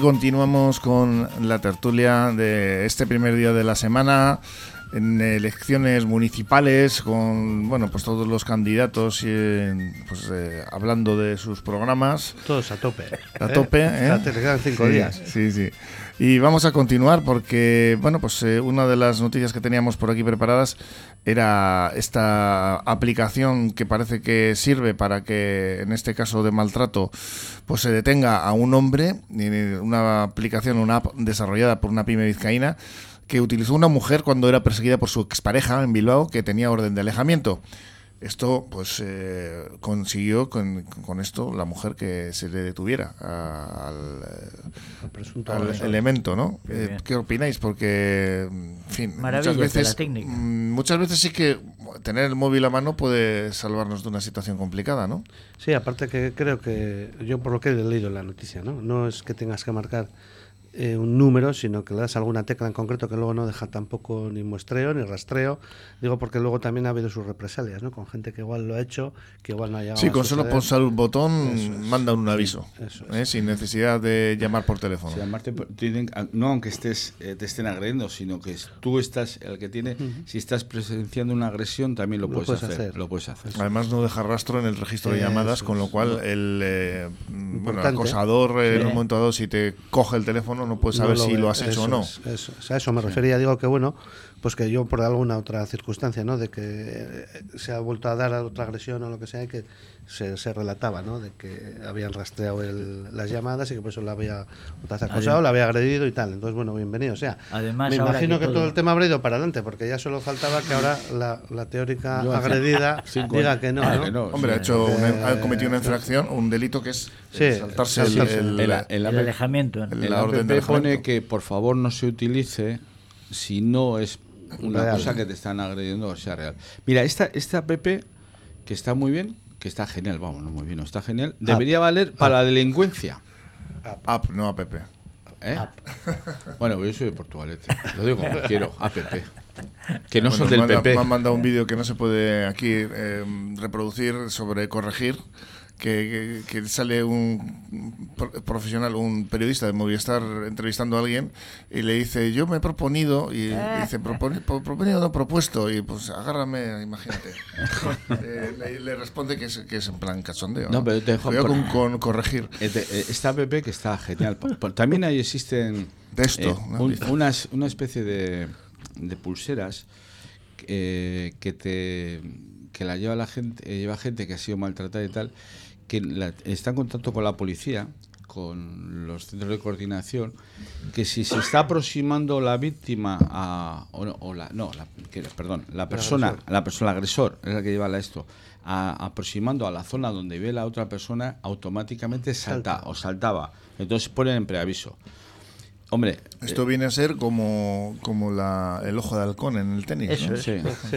Continuamos con la tertulia de este primer día de la semana en elecciones municipales con bueno pues todos los candidatos eh, pues eh, hablando de sus programas Todos a tope. a ¿eh? tope ¿eh? Quedan cinco Sí, días. sí sí y vamos a continuar porque bueno pues eh, una de las noticias que teníamos por aquí preparadas era esta aplicación que parece que sirve para que en este caso de maltrato pues se detenga a un hombre una aplicación una app desarrollada por una pyme vizcaína que utilizó una mujer cuando era perseguida por su expareja en Bilbao que tenía orden de alejamiento. Esto, pues, eh, consiguió con, con esto la mujer que se le detuviera a- al, al elemento, ¿no? Qué Eh. ¿Qué opináis? Porque, en fin, Maravillas muchas veces, la técnica. mm, muchas veces sí que tener el móvil a mano puede salvarnos de una situación complicada, ¿no? Sí, aparte que creo que yo por lo que he leído en la noticia, ¿no? No es que tengas que marcar eh, un número, sino que le das alguna tecla en concreto que luego no deja tampoco ni muestreo ni rastreo. Digo porque luego también ha habido sus represalias, ¿no? Con gente que igual lo ha hecho, que igual no ha llegado Sí, con solo pulsar un botón es. mandan un aviso, eso es. ¿eh? sin necesidad de llamar por teléfono. O sea, Marte, tienen- no aunque estés eh, te estén agrediendo, sino que tú estás el que tiene. Si estás presenciando una agresión, también lo, Lo puedes, puedes hacer, hacer. Lo puedes hacer. Además no deja rastro en el registro de Eso llamadas, con lo cual el, eh, bueno, el acosador eh, en un momento dado si te coge el teléfono no puedes saber no si lo has hecho Eso o no. es, eso me refería. Digo que bueno, pues que yo por alguna otra circunstancia, ¿no? De que eh, se ha vuelto a dar a otra agresión o lo que sea, y que se, se relataba, ¿no? De que habían rastreado el- las llamadas y que por eso la había acosado, la había agredido y tal. Entonces, bueno, bienvenido. O sea, Además, me imagino que que, todo- todo el tema habrá ido para adelante, porque ya solo faltaba que ahora la, la teórica Yo agredida diga años. que no, Ah, ¿no? que no. Hombre, ha, hecho una- ha Eh, cometido una infracción, un delito que es Sí, eh, saltarse el, saltarse. el- El- el- El alejamiento. la orden de pone que por favor no se utilice si no es una Real. cosa que te están agrediendo o sea real. Mira, esta, esta app que está muy bien, que está genial, vamos, no muy bien, no está genial, debería valer para la delincuencia. app, no app. ¿eh? Bueno, yo soy de Portugalete, lo digo como quiero, app. Que no Bueno, son del me han- PP. Me han mandado un vídeo que no se puede aquí eh, reproducir sobre corregir. Que, que- que sale un pro- profesional, un periodista de Movistar entrevistando a alguien y le dice, yo me he proponido, y dice, "Proponi- pro- proponido no propuesto, y pues agárrame, imagínate. Eh, le, le responde que es, que es en plan cachondeo. No, pero te dejo por- con, con corregir. Eh, eh, Esta app que está genial. También ahí existen De esto, eh, ¿no? un- unas, una especie de, de pulseras eh, que te que la lleva la gente lleva gente que ha sido maltratada y tal que la- está en contacto con la policía con los centros de coordinación que si se está aproximando la víctima a o, no, o la no la, que- perdón la persona la persona el agresor es la que lleva esto a- aproximando a la zona donde ve la otra persona automáticamente salta, Salta. o saltaba entonces ponen en preaviso hombre Esto viene a ser como, como la, el ojo de halcón en el tenis. Eso ¿no? es. Sí, sí.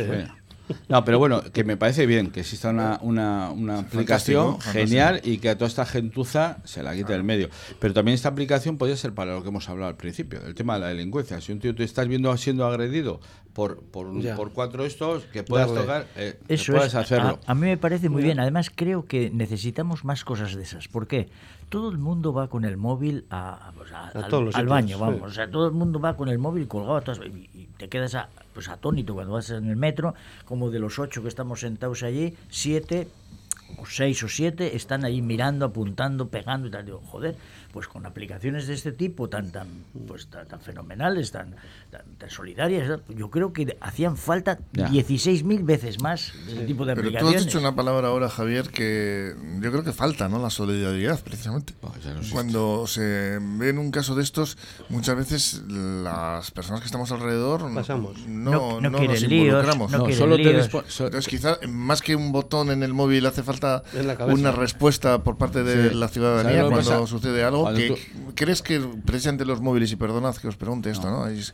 No, pero bueno, que me parece bien que exista una, una, una aplicación fantástico. genial y que a toda esta gentuza se la quite del medio. Pero también esta aplicación podría ser para lo que hemos hablado al principio, el tema de la delincuencia. Si un tío te estás viendo siendo agredido por, por, un- Ya. por cuatro estos, que puedas Darle. tocar, eh, Eso puedes es. hacerlo. A, a mí me parece muy bien. Además, creo que necesitamos más cosas de esas. ¿Por qué? Todo el mundo va con el móvil a, a- pues, a- A al, todos los al sitios, baño, sí. vamos. O sea, todo el mundo va con el móvil colgado a todas- y, y te quedas a- pues atónito cuando vas en el metro, como de los ocho que estamos sentados allí, siete o seis o siete están ahí mirando, apuntando, pegando y tal. Digo, joder, pues con aplicaciones de este tipo tan tan pues tan, tan fenomenales, tan, tan, tan solidarias, yo creo que hacían falta Ya. 16.000 veces más de ese tipo de Pero tú has aplicaciones. dicho una palabra ahora, Javier, que yo creo que falta, ¿no? La solidaridad, precisamente. Pues no. Cuando se ve en un caso de estos, muchas veces las personas que estamos alrededor no, Pasamos. no, No- no nos líos, involucramos. no solo te líos. so- Entonces, quizá más que un botón en el móvil hace falta una respuesta por parte de Sí. la ¿Sabes ciudadanía cuando pasa? sucede algo. Cuando que, tú- ¿Crees que precisamente los móviles, y perdonad que os pregunte esto, ¿no? Es,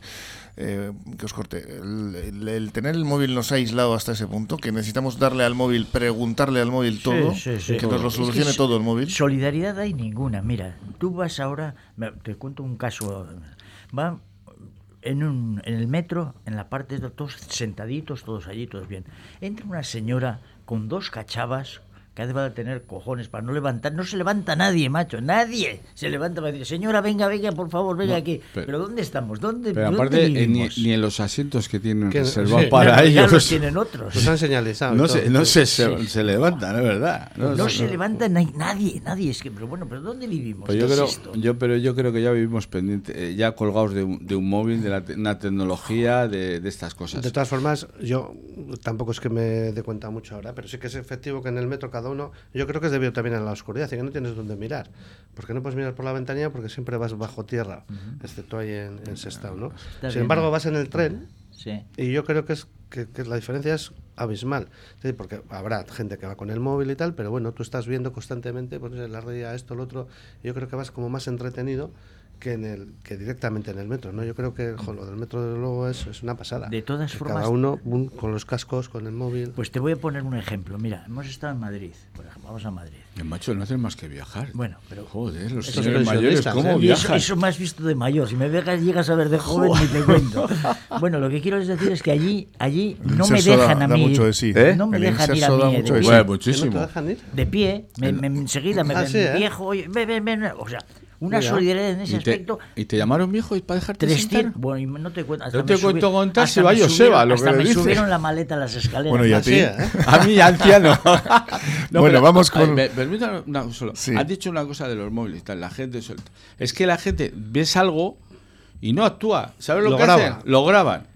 eh, que os corte, el, el- el tener el móvil nos ha aislado hasta ese punto, que necesitamos darle al móvil, preguntarle al móvil todo, Sí, sí, sí. que nos lo Es que solucione todo el móvil. Solidaridad hay ninguna. Mira, tú vas ahora, te cuento un caso. Va en, un, en el metro, en la parte de todos sentaditos, todos allí, todos bien. Entra una señora con dos cachavas que debe de tener cojones para no levantar. No se levanta nadie, macho, nadie se levanta para decir, señora, venga, venga, por favor, venga No, aquí. pero- Pero, ¿dónde estamos? ¿Dónde, Pero dónde aparte, eh, ni, vivimos? ni en los asientos que tienen Que- reservados sí. para ya ellos. los tienen otros. Pues han señalizado. no se, no se, se, se levantan, es verdad. No, no no, se no. levanta na- nadie, nadie. Es que, pero bueno, ¿pero dónde vivimos? Pues yo ¿Qué es creo, esto? yo, pero yo creo que ya vivimos pendientes, eh, ya colgados de un, de un móvil, de la te- una tecnología, de, de estas cosas. De todas formas, yo tampoco es que me dé cuenta mucho ahora, pero sí que es efectivo que en el metro cada uno, yo creo que es debido también a la oscuridad, y que no tienes dónde mirar. Porque no puedes mirar por la ventanilla porque siempre vas bajo tierra, excepto ahí en, en Sestao, ¿no? Está Sin bien. embargo, vas en el tren Sí. y yo creo que es que, que la diferencia es abismal. Porque habrá gente que va con el móvil y tal, pero bueno, tú estás viendo constantemente pues, la red esto, lo otro. y Yo creo que vas como más entretenido que en el que directamente en el metro, ¿no? Yo creo que jo, lo del metro desde luego es, es una pasada. De todas Que formas- cada uno un, con los cascos, con el móvil. Pues te voy a poner un ejemplo. Mira, hemos estado en Madrid, por ejemplo, vamos a Madrid. El macho no hacen más que viajar. Bueno, pero Joder, los señores mayores, ¿cómo ¿eh? Y eso, viajan? eso me has visto de mayor. Si me veas, llegas a ver de joven, ni te cuento. Bueno, lo que quiero decir es que allí, allí El no me inserso da- dejan a da mí. mucho ir. de sí. ¿Eh? No me El dejan ir a da mí. mucho de, de sí. Bueno, ¿Que no te muchísimo. dejan ir? de pie, me, me- enseguida me Ah, ven sí, ¿eh? viejo, oye, ven, ven, ven. O sea, Una Mira. solidaridad en ese ¿Y te, aspecto. y te llamaron viejo y para dejarte 300, sentar? bueno, y no te cuento. hasta No te cuento subi- contar si va Joseba, lo hasta que me dice. subieron la maleta a las escaleras. Bueno, y a Así, ti. ¿eh? A mí, anciano. No, Bueno, vamos con- me- permítame una cosa solo. Sí. Has dicho una cosa de los móviles, tal, la gente suelta. Es que la gente ves algo y no actúa. ¿Sabes lo, Lo que graba. hacen? Lo graban.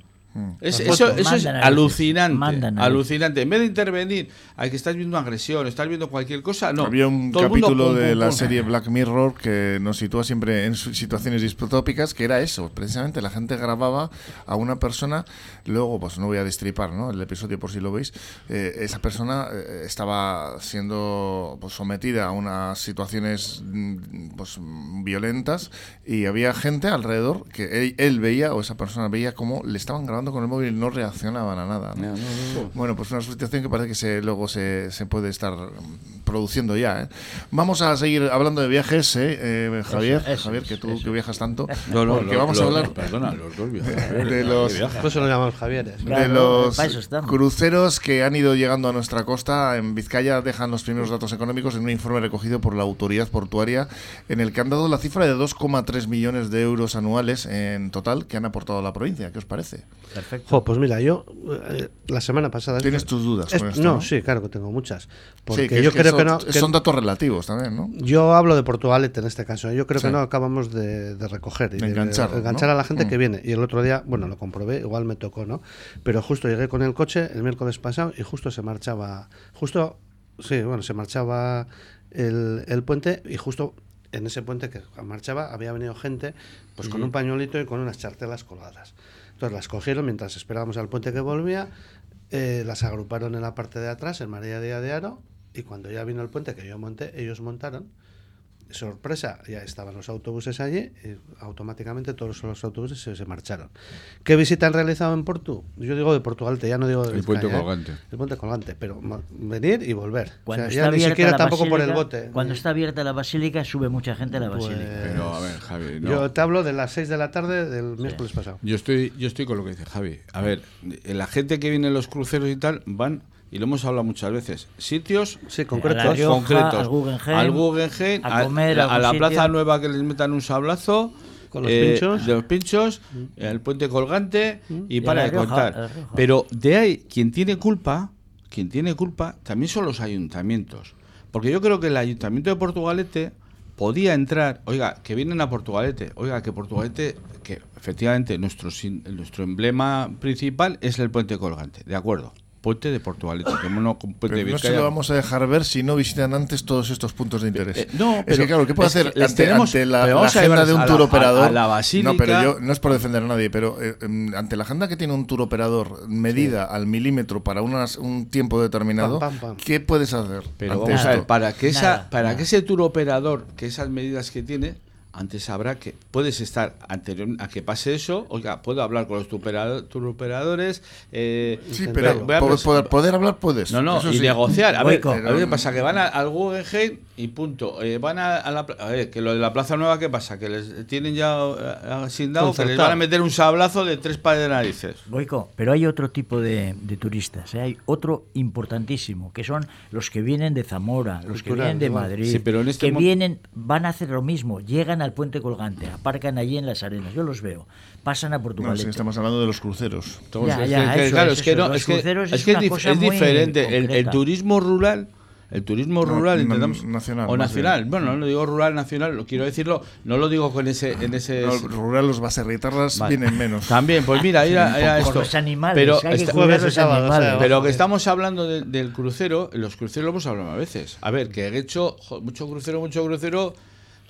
Es- Las eso eso es alucinante. mandan alucinante. En vez de intervenir, a que estás viendo agresión, estás viendo cualquier cosa, no. Había un Todo el mundo, capítulo pum, de pum, la pum. serie Black Mirror que nos sitúa siempre en situaciones distópicas, que era eso, precisamente la gente grababa a una persona, luego pues no voy a destripar ¿no? el episodio por si lo veis, eh, esa persona eh, estaba siendo pues, sometida a unas situaciones mm, pues, mm, violentas y había gente alrededor que él, él veía o esa persona veía cómo le estaban grabando con el móvil y no reaccionaban a nada. ¿no? No, no, no. Bueno, pues una situación que parece que se, luego se, se puede estar produciendo ya. ¿eh? Vamos a seguir hablando de viajes, ¿eh? Eh, Javier, eso Javier, que tú eso que viajas tanto. No, no, porque lo- vamos a lo- hablar Perdona, los dos viajes. de los, lo llamamos Javieres. de los cruceros que han ido llegando a nuestra costa. En Vizcaya dejan los primeros datos económicos en un informe recogido por la autoridad portuaria en el que han dado la cifra de 2,3 millones de euros anuales en total que han aportado a la provincia. ¿Qué os parece? Perfecto. Jo, pues mira, yo eh, la semana pasada... ¿Tienes tus dudas Es- con esto, no, no? sí, claro que tengo muchas. Porque Sí, que yo que creo son, que no... que- son datos relativos también, ¿no? Yo hablo de Portugalete en este caso. Yo creo Sí. que no acabamos de, de recoger y De de, enganchar, enganchar ¿no? a la gente Mm. que viene. Y el otro día, bueno, lo comprobé, igual me tocó, ¿no? Pero justo llegué con el coche el miércoles pasado y justo se marchaba, justo, sí, bueno, se marchaba el, el puente y justo en ese puente que marchaba había venido gente pues con un pañuelito y con unas chartelas colgadas. Entonces las cogieron mientras esperábamos al puente que volvía, eh, las agruparon en la parte de atrás, en María Díaz de Aro, y cuando ya vino el puente que yo monté, ellos montaron. Sorpresa, ya estaban los autobuses allí y automáticamente todos los autobuses se, se marcharon. ¿Qué visita han realizado en Portu? Yo digo de Portugal, ya no digo de El puente ¿eh? colgante. El puente colgante, pero venir y volver. O Cuando sea, está ya ni abierta siquiera la tampoco por el basílica- bote. Cuando está abierta la basílica, sube mucha gente a la Pues- basílica. Pero a ver, Javi, no. Yo te hablo de las 6 de la tarde del miércoles pasado. Yo estoy, yo estoy con lo que dice Javi. A ver, eh, la gente que viene en los cruceros y tal van, y lo hemos hablado muchas veces, sitios Sí, A concretos. La Rioja, concretos. al Guggenheim, al Guggenheim, a comer a, a la sitio. Plaza Nueva que les metan un sablazo. Con los eh, pinchos. De los pinchos, el puente colgante y Y para de contar. Pero de ahí, quien tiene culpa, quien tiene culpa, también son los ayuntamientos. Porque yo creo que el ayuntamiento de Portugalete podía entrar, oiga, que vienen a Portugalete, oiga, que Portugalete, que efectivamente nuestro, sin- nuestro emblema principal es el puente colgante, de acuerdo. Puente de Portugalete, que no con puente Pero de no se lo vamos a dejar ver si no visitan antes todos estos puntos de interés. Eh, no, es pero que claro, ¿qué puede hacer ante, tenemos- ante la, la agenda de un tour a- operador? a la basílica. No, pero yo no es por defender a nadie, pero eh, em, ante la agenda que tiene un tour operador medida al milímetro para unas, un tiempo determinado, Pam, pam, pam. ¿qué puedes hacer? Pero vamos a ver, para que esa, Nada, para nada. que ese tour operador, que esas medidas que tiene, antes habrá que puedes estar anterior a que pase eso, oiga, puedo hablar con los tour operado- tour operadores, eh, Sí, pero poder, poder hablar puedes. no, no, eso y sí. negociar. A ver, a ver qué pasa, que van a- al Guggenheim y punto. Eh, van a, a la pla- a ver, que lo de la Plaza Nueva, ¿qué pasa? Que les tienen ya eh, asignado que les van a meter un sablazo de tres pares de narices. Boico, pero hay otro tipo de, de turistas, ¿eh? hay otro importantísimo, que son los que vienen de Zamora, los que vienen de. Madrid, Sí, pero en este que vienen, van a hacer lo mismo, llegan al puente colgante, aparcan allí en las arenas, yo los veo, pasan a No, Portugal. estamos hablando de los cruceros. Ya, es ya, que- que, eso claro, es, es que no, es que, es es que es, una dif- cosa es muy diferente. El, turismo rural, el turismo No, rural, intentamos- nacional, o nacional. bien. Bueno, no digo rural, nacional, lo quiero decirlo, no lo digo con ese, en ese. No, rural, los baserritarras Vale. vienen menos. También, pues mira, era, era Por esto. los animales, pero hay que cuidar jueves los sábado, o sea, animales. pero que estamos hablando de- del crucero, los cruceros lo hemos hablado a veces. A ver, que he hecho mucho crucero, mucho crucero.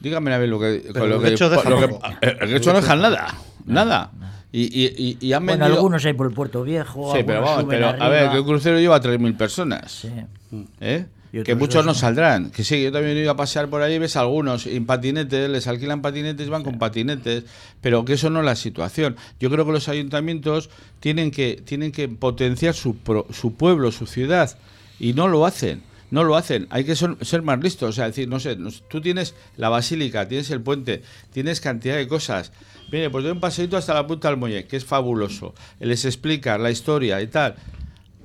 Dígame a ver lo que. Pero lo el que, lo el Guecho no deja nada. Nada. Y, y, y, y han Bueno, vendido- algunos hay por el Puerto Viejo, Sí, pero vamos, pero a ver, que un crucero lleva 3.000 personas. Sí. ¿eh? Que muchos no. saldrán. Que sí, yo también he ido a pasear por ahí, ves algunos en patinetes, les alquilan patinetes, van con patinetes, pero que eso no es la situación. Yo creo que los ayuntamientos tienen que, tienen que potenciar su, pro- su pueblo, su ciudad, y no lo hacen. No lo hacen, hay que ser, ser más listos. O sea, decir, no sé, tú tienes la basílica, tienes el puente, tienes cantidad de cosas. Mire, pues doy un paseito hasta la punta del muelle, que es fabuloso. Les explica la historia y tal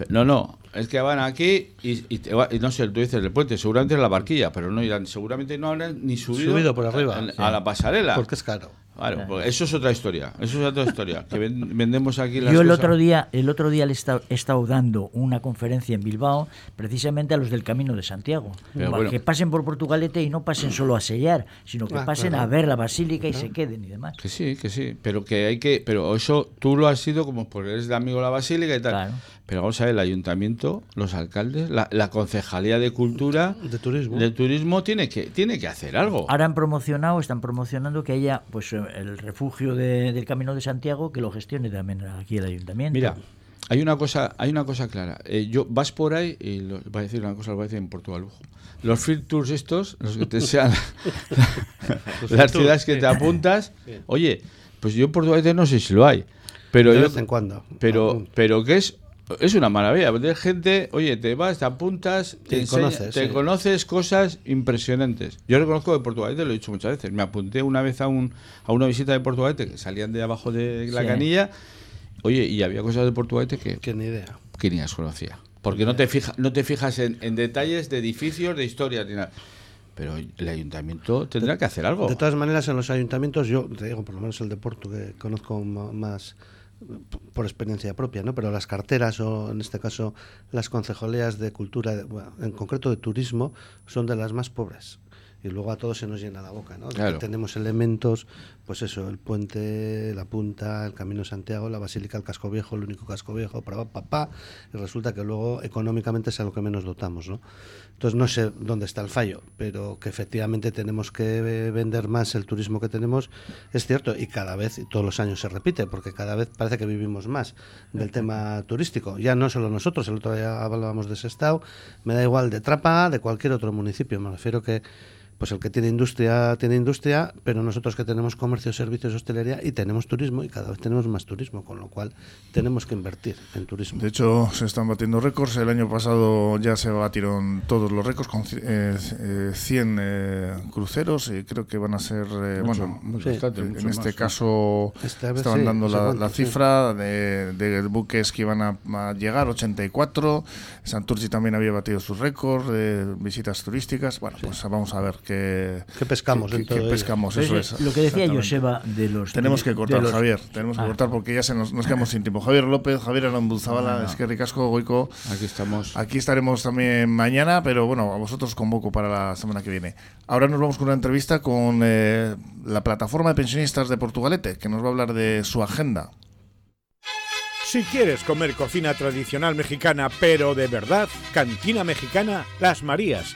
No, no, es que van aquí y, y te va- y no sé, tú dices el puente, seguramente es la barquilla, pero no irán, seguramente no habrán ni subido, Subido por arriba. a, Sí. a la pasarela. Porque es caro. Claro, pues eso es otra historia. Eso es otra historia. Que ven- vendemos aquí las Yo el cosas- otro día, el otro día le he estado, he estado dando una conferencia en Bilbao, precisamente a los del Camino de Santiago, Pero para bueno. que pasen por Portugalete y no pasen solo a sellar, sino que Ah, pasen claro. a ver la basílica y se queden y demás. Que sí, que sí, pero que hay que, pero eso tú lo has sido como porque eres de amigo de la basílica y tal. Pero vamos a ver, el ayuntamiento, los alcaldes, la, la concejalía de cultura, De turismo. de turismo tiene que tiene que hacer algo. Ahora han promocionado, están promocionando que haya pues eh, el refugio de- del Camino de Santiago que lo gestione también aquí el ayuntamiento. Mira, hay una cosa, hay una cosa clara. Eh, yo vas por ahí y lo, voy a decir una cosa, lo voy a decir en Portugal. ojo. Los field tours estos, los que te sean las ciudades que te apuntas, oye, pues yo en Portugal no sé si lo hay, pero de yo- vez en cuando. pero pero que es es una maravilla de gente oye te vas te apuntas te, Te enseña- conoces, te sí. conoces cosas impresionantes yo reconozco de Portugal te lo he dicho muchas veces me apunté una vez a un a una visita de Portugal que salían de abajo de la Sí. canilla oye y había cosas de Portugal que Que ni idea. que ni las conocía porque no te fijas no te fijas en, en detalles de edificios de historias ni nada pero el ayuntamiento tendrá que hacer algo De todas maneras, en los ayuntamientos, yo te digo, por lo menos el de Porto, que conozco más por experiencia propia, ¿no? Pero las carteras o, en este caso, las concejalías de cultura, en concreto de turismo, son de las más pobres. Y luego a todos se nos llena la boca, ¿no? Claro. tenemos elementos, pues eso, el puente, la punta, el Camino de Santiago, la Basílica, el Casco Viejo, el único casco viejo, para papá, y resulta que luego económicamente es a lo que menos dotamos, ¿no? Entonces no sé dónde está el fallo, pero que efectivamente tenemos que eh, vender más el turismo que tenemos, es cierto, y cada vez, y todos los años se repite, porque cada vez parece que vivimos más del tema turístico. Ya no solo nosotros, el otro día hablábamos de Sestao, me da igual de Trapa, de cualquier otro municipio, me refiero que pues el que tiene industria tiene industria, pero nosotros que tenemos comercio, servicios, hostelería y tenemos turismo y cada vez tenemos más turismo, con lo cual tenemos que invertir en turismo. De hecho, se están batiendo récords. El año pasado ya se batieron todos los récords con eh, eh, 100 eh, cruceros y creo que van a ser, eh, Mucho, bueno, mucho, eh, en mucho este más, caso Esta vez estaban sí, dando la, cuánto, la sí. cifra de, de buques que iban a, a llegar, 84. Santurci también había batido sus récords de visitas turísticas. Bueno, pues vamos a ver ¿Qué pescamos ello? pescamos, eso es es. lo que decía. Joseba de los... Tenemos que cortar, los- Javier. Tenemos que Ah. cortar porque ya se nos, nos quedamos sin tiempo. Javier López, Javier Arambuzabala, es que ricasco, Goico. aquí estamos Aquí estaremos también mañana, pero bueno, a vosotros convoco para la semana que viene. Ahora nos vamos con una entrevista con eh, la plataforma de pensionistas de Portugalete, que nos va a hablar de su agenda. Si quieres comer cocina tradicional mexicana, pero de verdad, Cantina Mexicana Las Marías,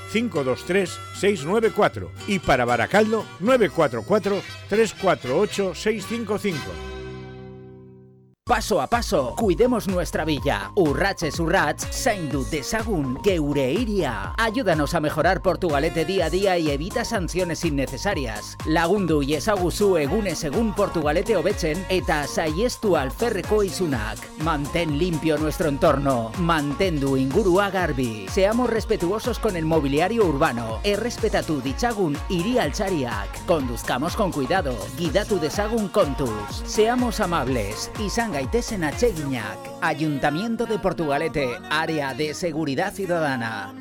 523 694 y para Baracaldo 944 348 655. Paso a paso, cuidemos nuestra villa. Urratxe urrats, zaindu dezagun geure iria. Ayúdanos a mejorar Portugalete día a día y evita sanciones innecesarias. Lagundu iezaguzu egunez egun Portugalete hobetzen eta saiestu alferreko izunak. Mantén limpio nuestro entorno. Mantendu ingurua garbi. Seamos respetuosos con el mobiliario urbano. Errespetatu ditzagun hiri altzariak. Conduzcamos con cuidado. Guidatu dezagun kontuz. Seamos amables. Izan gaitezen atseginak. Ayuntamiento de Portugalete, Área de Seguridad Ciudadana.